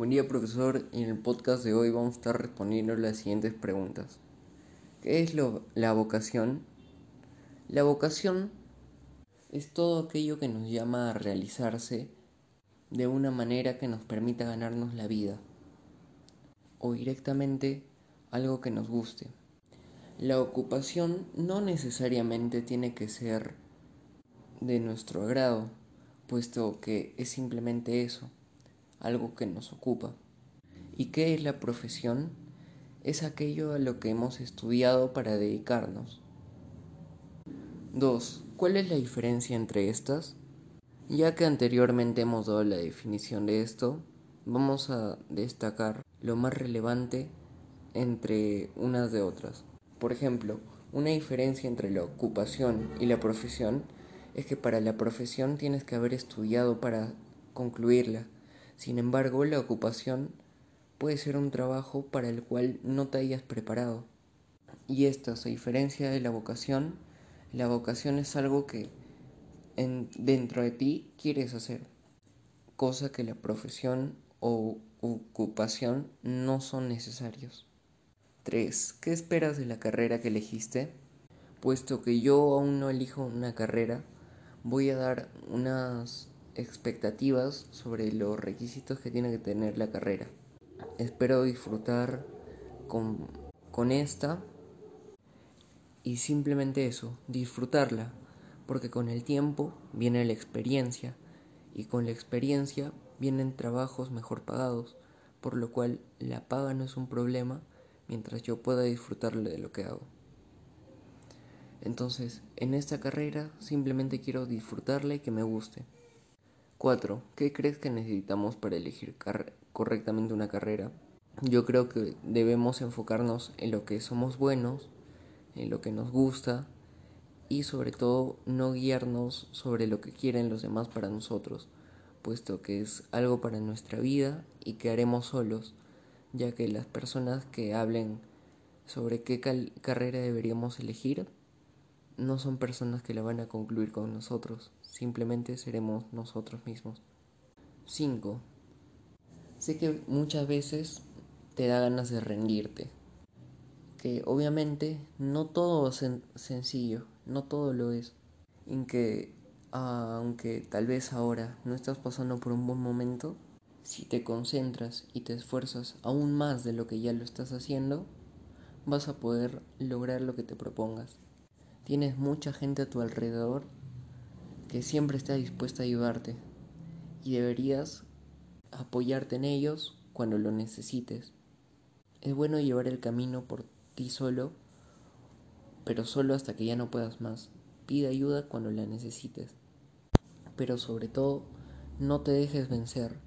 Buen día profesor, en el podcast de hoy vamos a estar respondiendo las siguientes preguntas. ¿Qué es lo, la vocación? La vocación es todo aquello que nos llama a realizarse de una manera que nos permita ganarnos la vida o directamente algo que nos guste. La ocupación no necesariamente tiene que ser de nuestro agrado, puesto que es simplemente eso algo que nos ocupa. ¿Y qué es la profesión? Es aquello a lo que hemos estudiado para dedicarnos. 2. ¿Cuál es la diferencia entre estas? Ya que anteriormente hemos dado la definición de esto, vamos a destacar lo más relevante entre unas de otras. Por ejemplo, una diferencia entre la ocupación y la profesión es que para la profesión tienes que haber estudiado para concluirla, sin embargo, la ocupación puede ser un trabajo para el cual no te hayas preparado. Y esto, a diferencia de la vocación, la vocación es algo que dentro de ti quieres hacer, cosa que la profesión o ocupación no son necesarios. 3. ¿Qué esperas de la carrera que elegiste? Puesto que yo aún no elijo una carrera, voy a dar unas expectativas sobre los requisitos que tiene que tener la carrera. Espero disfrutar con, con esta y simplemente eso, disfrutarla, porque con el tiempo viene la experiencia y con la experiencia vienen trabajos mejor pagados, por lo cual la paga no es un problema mientras yo pueda disfrutar de lo que hago. Entonces, en esta carrera simplemente quiero disfrutarla y que me guste. 4. ¿Qué crees que necesitamos para elegir correctamente una carrera? Yo creo que debemos enfocarnos en lo que somos buenos, en lo que nos gusta y sobre todo no guiarnos sobre lo que quieren los demás para nosotros, puesto que es algo para nuestra vida y que haremos solos, ya que las personas que hablen sobre qué carrera deberíamos elegir no son personas que la van a concluir con nosotros, simplemente seremos nosotros mismos. 5. Sé que muchas veces te da ganas de rendirte, que obviamente no todo es sencillo, no todo lo es, en que aunque tal vez ahora no estás pasando por un buen momento, si te concentras y te esfuerzas aún más de lo que ya lo estás haciendo, vas a poder lograr lo que te propongas. Tienes mucha gente a tu alrededor que siempre está dispuesta a ayudarte y deberías apoyarte en ellos cuando lo necesites. Es bueno llevar el camino por ti solo, pero solo hasta que ya no puedas más. Pide ayuda cuando la necesites. Pero sobre todo, no te dejes vencer.